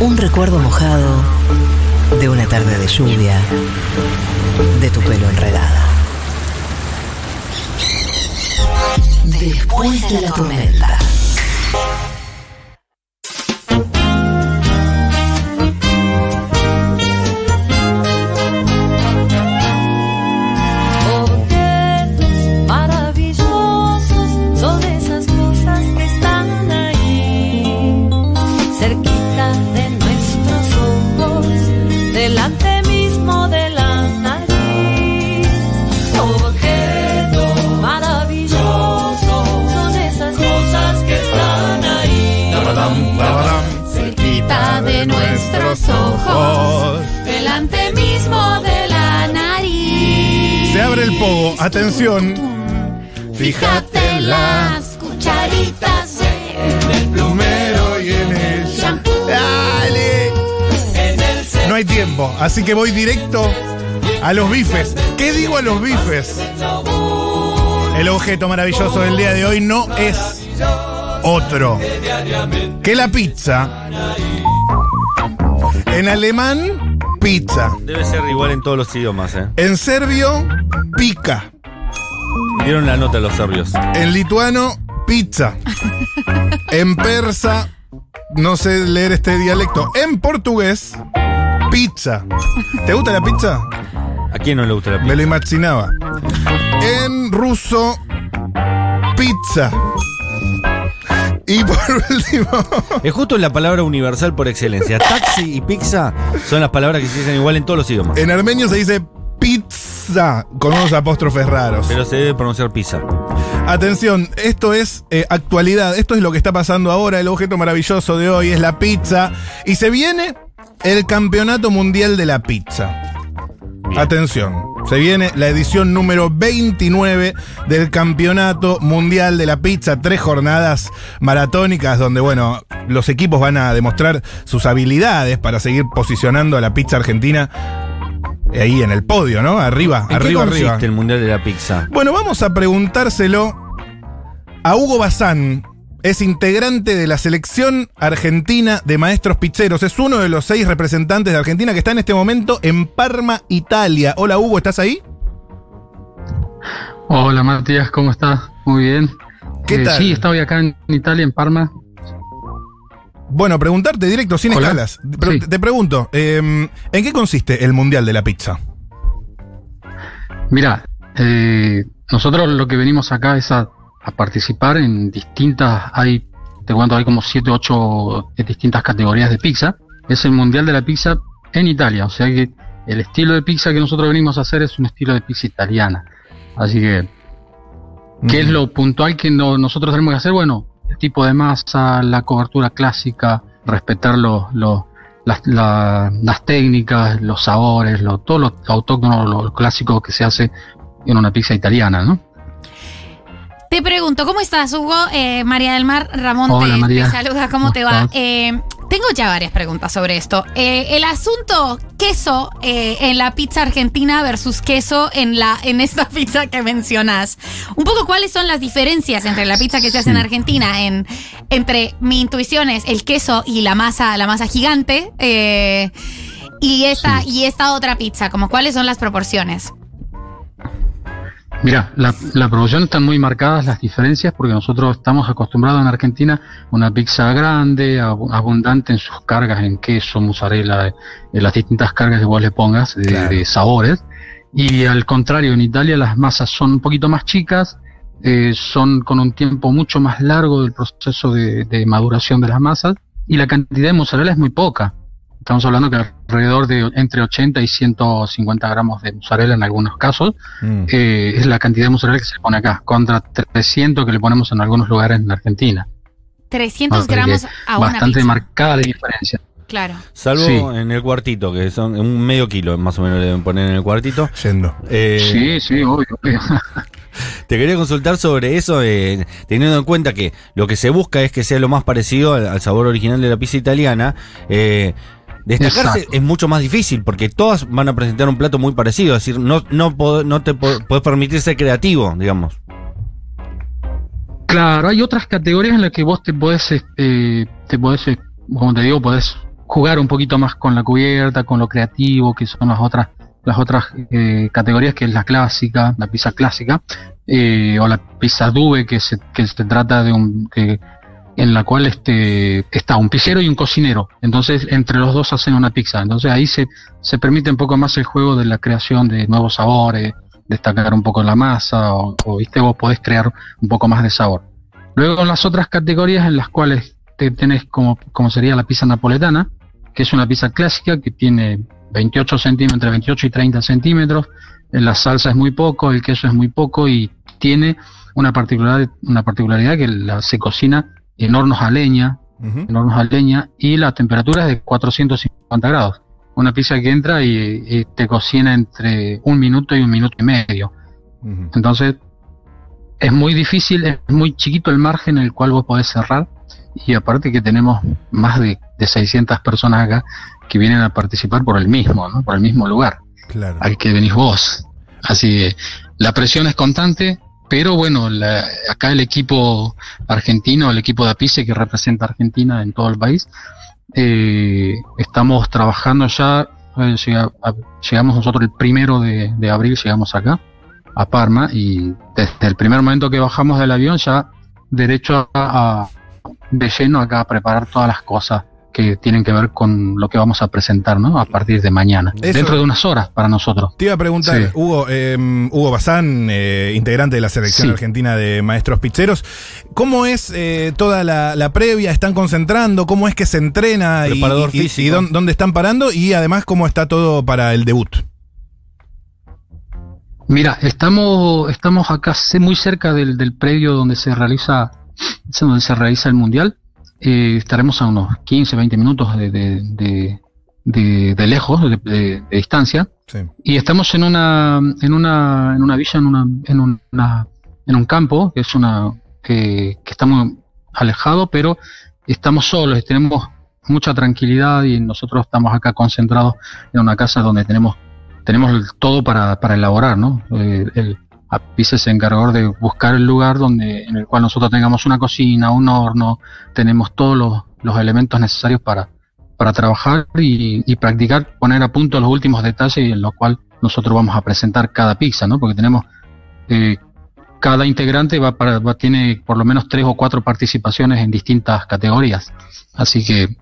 Un recuerdo mojado de una tarde de lluvia, de tu pelo enredada. Después de la tormenta. Abre el pogo. Atención. Fíjate en las cucharitas en el Plumero y en el shampoo. Dale. No hay tiempo, así que voy directo a los bifes. ¿Qué digo a los bifes? El objeto maravilloso del día de hoy no es otro que la pizza. En alemán, pizza. Debe ser igual en todos los idiomas, ¿eh? En serbio, pica. Dieron la nota los serbios. En lituano, pizza. En persa, no sé leer este dialecto. En portugués, pizza. ¿Te gusta la pizza? ¿A quién no le gusta la Me pizza? lo imaginaba. En ruso, pizza. Y por último, Es justo la palabra universal por excelencia. Taxi y pizza son las palabras que se dicen igual en todos los idiomas. en armenio se dice pizza con unos apóstrofes raros. Pero se debe pronunciar pizza. Atención, esto es eh, actualidad, esto es lo que está pasando ahora, el objeto maravilloso de hoy es la pizza y se viene el Campeonato Mundial de la Pizza. Bien. Atención, se viene la edición número 29 del Campeonato Mundial de la Pizza, tres jornadas maratónicas donde, bueno, los equipos van a demostrar sus habilidades para seguir posicionando a la pizza argentina ahí en el podio, ¿no? Arriba, ¿En arriba, qué consiste arriba. el Mundial de la Pizza? Bueno, vamos a preguntárselo a Hugo Bazán. Es integrante de la selección argentina de maestros pizzeros. Es uno de los seis representantes de Argentina que está en este momento en Parma, Italia. Hola Hugo, ¿estás ahí? Hola Matías, ¿cómo estás? Muy bien. ¿Qué Eh, tal? Sí, estoy acá en Italia, en Parma. Bueno, preguntarte directo, sin Hola. escalas. Pero Sí. te, pregunto, eh, ¿en qué consiste el Mundial de la Pizza? Mira, eh, nosotros lo que venimos acá es a, a participar en distintas, hay, te cuento, hay como 7, 8 distintas categorías de pizza. Es el Mundial de la Pizza en Italia, o sea que el estilo de pizza que nosotros venimos a hacer es un estilo de pizza italiana. Así que, ¿qué es lo puntual que no- nosotros tenemos que hacer? Bueno, el tipo de masa, la cobertura clásica, respetar los, los- las, la- las técnicas, los sabores, lo, todo lo autóctono, lo, lo clásico que se hace en una pizza italiana, ¿no? Te pregunto, ¿cómo estás, Hugo? Eh, María del Mar Ramón Hola, te, María. te saluda, ¿cómo, ¿Cómo te va? Eh, tengo ya varias preguntas sobre esto. Eh, el asunto queso en la pizza argentina versus queso en la en esta pizza que mencionas. Un poco cuáles son las diferencias entre la pizza que se hace en. Argentina, en, entre mi intuición es el queso y la masa, la masa gigante, y esta, Sí. y esta otra pizza, como cuáles son las proporciones. Mira, la, la producción están muy marcadas las diferencias porque nosotros estamos acostumbrados en Argentina a una pizza grande, abu- abundante en sus cargas, en queso, mozzarella, en las distintas cargas que vos le pongas de, Claro. de sabores. Y al contrario, en Italia las masas son un poquito más chicas, eh, son con un tiempo mucho más largo del proceso de, de maduración de las masas y la cantidad de mozzarella es muy poca. Estamos hablando que alrededor de entre 80 y 150 gramos de mozzarella en algunos casos Mm. eh, es la cantidad de mozzarella que se pone acá, contra 300 que le ponemos en algunos lugares en Argentina. 300 O sea que gramos a una Bastante pizza. marcada la diferencia. Claro. Salvo Sí. en el cuartito, que son un medio kilo más o menos le deben poner en el cuartito. Yendo. Eh, Sí, sí, obvio. obvio. Te quería consultar sobre eso, eh, teniendo en cuenta que lo que se busca es que sea lo más parecido al, al sabor original de la pizza italiana. eh, destacarse Exacto. es mucho más difícil porque todas van a presentar un plato muy parecido. Es decir, no, no, no te podés permitir ser creativo, digamos. Claro, hay otras categorías en las que vos te podés, eh, te podés, eh, como te digo, podés jugar un poquito más con la cubierta, con lo creativo, que son las otras las otras eh, categorías, que es la clásica, la pizza clásica, eh, o la pizza dube, que se, que se trata de un... Que, en la cual este, está un pizzero y un cocinero. Entonces, entre los dos hacen una pizza. Entonces, ahí se, se permite un poco más el juego de la creación de nuevos sabores, destacar un poco la masa, o, ¿viste? vos podés crear un poco más de sabor. Luego, en las otras categorías en las cuales te tenés como, como sería la pizza napoletana, que es una pizza clásica que tiene 28 centímetros, entre 28 y 30 centímetros, la salsa es muy poco, el queso es muy poco y tiene una particularidad, una particularidad que la, se cocina en hornos a leña, en hornos a leña y la temperatura es de 450 grados. Una pizza que entra y, y te cocina entre un minuto y un minuto y medio. Entonces es muy difícil, es muy chiquito el margen en el cual vos podés cerrar y aparte que tenemos más de, de 600 personas acá que vienen a participar por el mismo, ¿no? por el mismo lugar Claro. al que venís vos. Así que la presión es constante, pero bueno, la- acá el equipo argentino, el equipo de APICE que representa a Argentina en todo el país, eh, estamos trabajando ya, eh, llegamos nosotros el primero de, de abril, llegamos acá, a Parma, y desde el primer momento que bajamos del avión ya derecho a, a- de lleno acá a preparar todas las cosas que tienen que ver con lo que vamos a presentar, ¿no? A partir de mañana, Eso- dentro de unas horas para nosotros. Te iba a preguntar, Sí. Hugo, eh, Hugo Bazán, eh, integrante de la selección Sí. argentina de maestros pizzeros, ¿cómo es eh, toda la, la previa? ¿Están concentrando? ¿Cómo es que se entrena? y- Preparador y, y- físico. y dónde, dónde están parando? Y además, ¿cómo está todo para el debut? Mira, estamos, estamos acá muy cerca del, del predio donde se realiza, donde se realiza el mundial. Eh, estaremos a unos 15, 20 minutos de, de, de, lejos, de, distancia. Sí. Y estamos en una, en una, en una villa, en una, en una, en un campo, que es una, que, que está muy alejado, pero estamos solos, tenemos mucha tranquilidad y nosotros estamos acá concentrados en una casa donde tenemos, tenemos todo para, para elaborar, ¿no? Eh, el APICE se encargó de buscar el lugar donde, en el cual nosotros tengamos una cocina, un horno, tenemos todos los, los elementos necesarios para, para trabajar y, y practicar, poner a punto los últimos detalles en los cual nosotros vamos a presentar cada pizza, ¿no? Porque tenemos eh, cada integrante va para, va, tiene por lo menos tres o cuatro participaciones en distintas categorías. Así que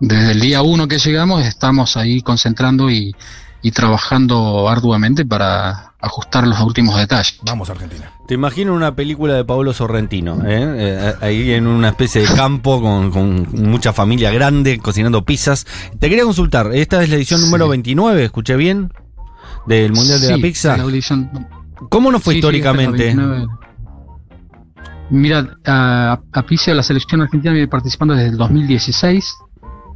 desde el día uno que llegamos estamos ahí concentrando y, y trabajando arduamente para ajustar los últimos detalles. Vamos, Argentina. Te imagino una película de Pablo Sorrentino, ¿eh? Eh, ahí en una especie de campo con, con mucha familia grande cocinando pizzas. Te quería consultar, esta es la edición Sí. número 29, escuché bien, del Mundial de la Pizza. la audición- ¿Cómo nos fue Sí, históricamente? esta es la 29. Mira, a, a Picia, la selección argentina viene participando desde el 2016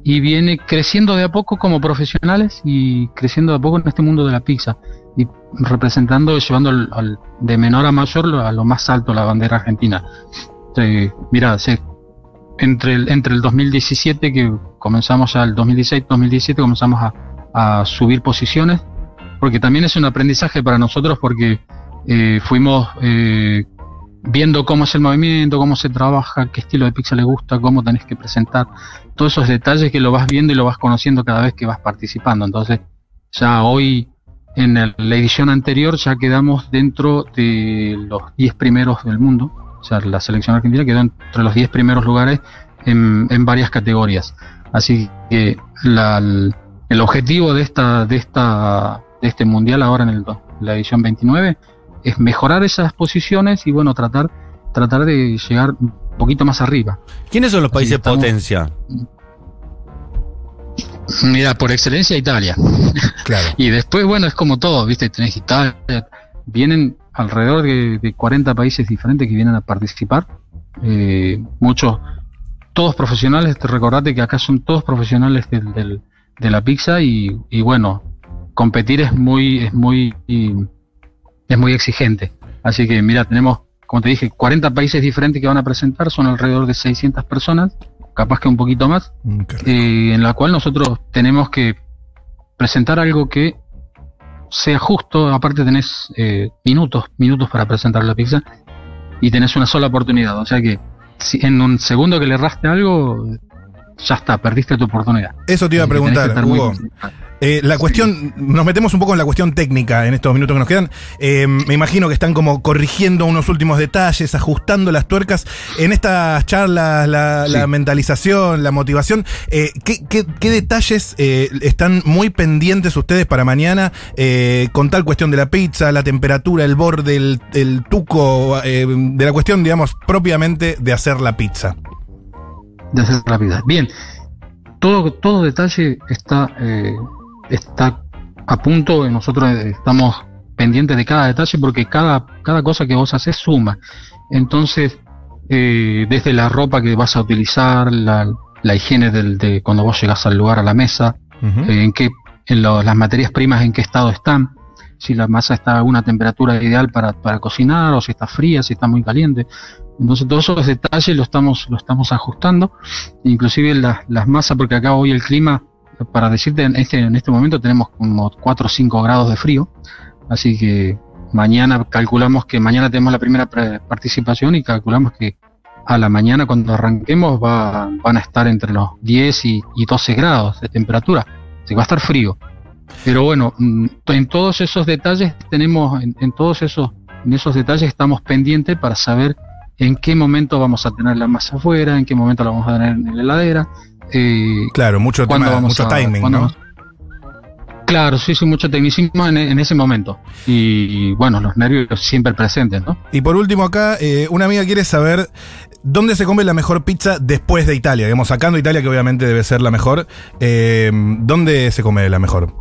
y viene creciendo de a poco como profesionales y creciendo de a poco en este mundo de la pizza y representando y llevando al- al- de menor a mayor a lo más alto la bandera argentina. Sí, mira, entre el, entre el 2017 que comenzamos ya el 2016-2017 comenzamos a, a subir posiciones porque también es un aprendizaje para nosotros porque eh, fuimos eh, viendo cómo es el movimiento, cómo se trabaja, qué estilo de pizza le gusta, cómo tenés que presentar, todos esos detalles que lo vas viendo y lo vas conociendo cada vez que vas participando. Entonces, ya hoy, en el- la edición anterior, ya quedamos dentro de los 10 primeros del mundo. O sea, la selección argentina quedó entre los 10 primeros lugares en, en varias categorías. Así que la- el, objetivo de esta, de esta, de este mundial ahora en el, la edición 29 es mejorar esas posiciones y bueno, tratar, tratar de llegar un poquito más arriba. ¿Quiénes son los países estamos- potencia? Mira, por excelencia Italia. Claro. Y después, bueno, es como todo, ¿viste? Tenés Italia, vienen alrededor de, de 40 países diferentes que vienen a participar. Eh, muchos, todos profesionales, te recordate que acá son todos profesionales del, del- de la pizza y, y bueno, competir es muy, es muy, es muy exigente. Así que mira, tenemos, como te dije, 40 países diferentes que van a presentar, son alrededor de 600 personas, capaz que un poquito más Mm, eh, en la cual nosotros tenemos que presentar algo que sea justo, aparte tenés eh, minutos, minutos para presentar la pizza y tenés una sola oportunidad, o sea que si en un segundo que le erraste algo, ya está, perdiste tu oportunidad. Eso te iba a preguntar, muy Hugo. concentrado. Eh, la cuestión, nos metemos un poco en la cuestión técnica en estos minutos que nos quedan. Eh, me imagino que están como corrigiendo unos últimos detalles, ajustando las tuercas. En estas charlas, la, Sí. la mentalización, la motivación, eh, ¿qué, qué- qué detalles están muy pendientes ustedes para mañana con tal cuestión de la pizza, la temperatura, el borde, el, el tuco, de la cuestión, digamos, propiamente de hacer la pizza? de hacer rápida. Bien, todo, todo detalle está, está a punto, nosotros eh, estamos pendientes de cada detalle porque cada, cada cosa que vos haces suma. Entonces, eh, desde la ropa que vas a utilizar, la, la higiene del, de cuando vos llegas al lugar, a la mesa, eh, en qué, en lo- las materias primas en qué estado están, si la masa está a una temperatura ideal para, para cocinar, o si está fría, si está muy caliente. Entonces todos esos detalles lo estamos, lo estamos ajustando, inclusive las, las masas, porque acá hoy el clima, para decirte, en este, en este momento tenemos como 4 o 5 grados de frío, así que mañana calculamos que mañana tenemos la primera participación y calculamos que a la mañana cuando arranquemos va, van a estar entre los 10 y, y 12 grados de temperatura, así que va a estar frío. Pero bueno, mm, en todos esos detalles tenemos, en, en todos esos, en esos detalles estamos pendientes para saber en qué momento vamos a tener la masa afuera, en qué momento la vamos a tener en la heladera, eh, Claro, mucho, tema, vamos mucho a- timing, ¿no? Claro, sí, sí, mucho tecnicismo en, en ese momento. Y bueno, los nervios siempre presentes, ¿no? Y por último acá, eh, una amiga quiere saber dónde se come la mejor pizza después de Italia. Digamos, sacando Italia, que obviamente debe ser la mejor. eh, ¿Dónde se come la mejor?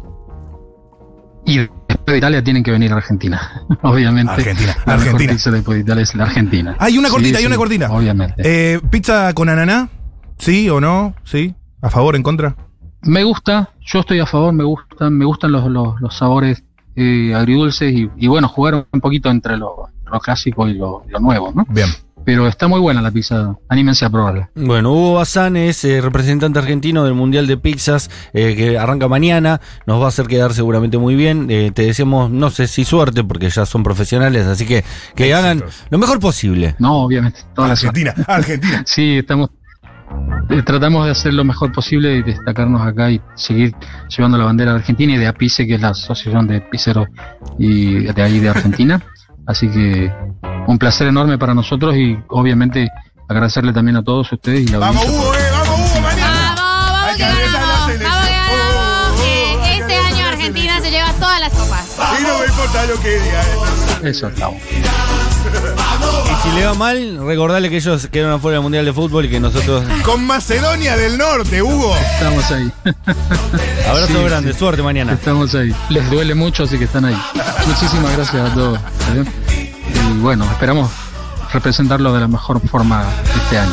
Y después de Italia tienen que venir a Argentina, obviamente. Argentina, La mejor Argentina. pizza después de Italia es la Argentina. Hay una Sí, cortita, hay sí, una cortina. Obviamente. Eh, ¿Pizza con ananá? ¿Sí o no? ¿Sí? ¿A favor, en contra? Me gusta, yo estoy a favor, me gustan, me gustan los, los, los sabores eh, agridulces y, y bueno, jugar un poquito entre lo, lo clásico y lo, lo nuevo, ¿no? Bien. Pero está muy buena la pizza, anímense a probarla. Bueno, Hugo Bazán es eh, representante argentino del Mundial de Pizzas eh, que arranca mañana. Nos va a hacer quedar seguramente muy bien. Eh, te deseamos, no sé si suerte, porque ya son profesionales, así que que hagan lo mejor posible. No, obviamente, toda la Argentina, Argentina. Sí, estamos tratamos de hacer lo mejor posible y destacarnos acá y seguir llevando la bandera de Argentina y de APICE, que es la asociación de pizzeros y de ahí de Argentina. Así que un placer enorme para nosotros y obviamente agradecerle también a todos ustedes y la Vamos, audiencia Hugo, eh, vamos, Hugo, mañana. Vamos, que ganamos. Vamos que ganamos. Oh, oh, Eh, que Este año Argentina se lleva todas las copas. Y no me importa lo que diga. eh. Eso estamos. Y si le va mal, recordale que ellos quedaron afuera del Mundial de Fútbol y que nosotros. Con Macedonia del Norte, Hugo. Estamos ahí. Abrazo Sí, grande, sí. suerte mañana. Estamos ahí. Les duele mucho, así que están ahí. Muchísimas gracias a todos. Y bueno, esperamos representarlo de la mejor forma este año.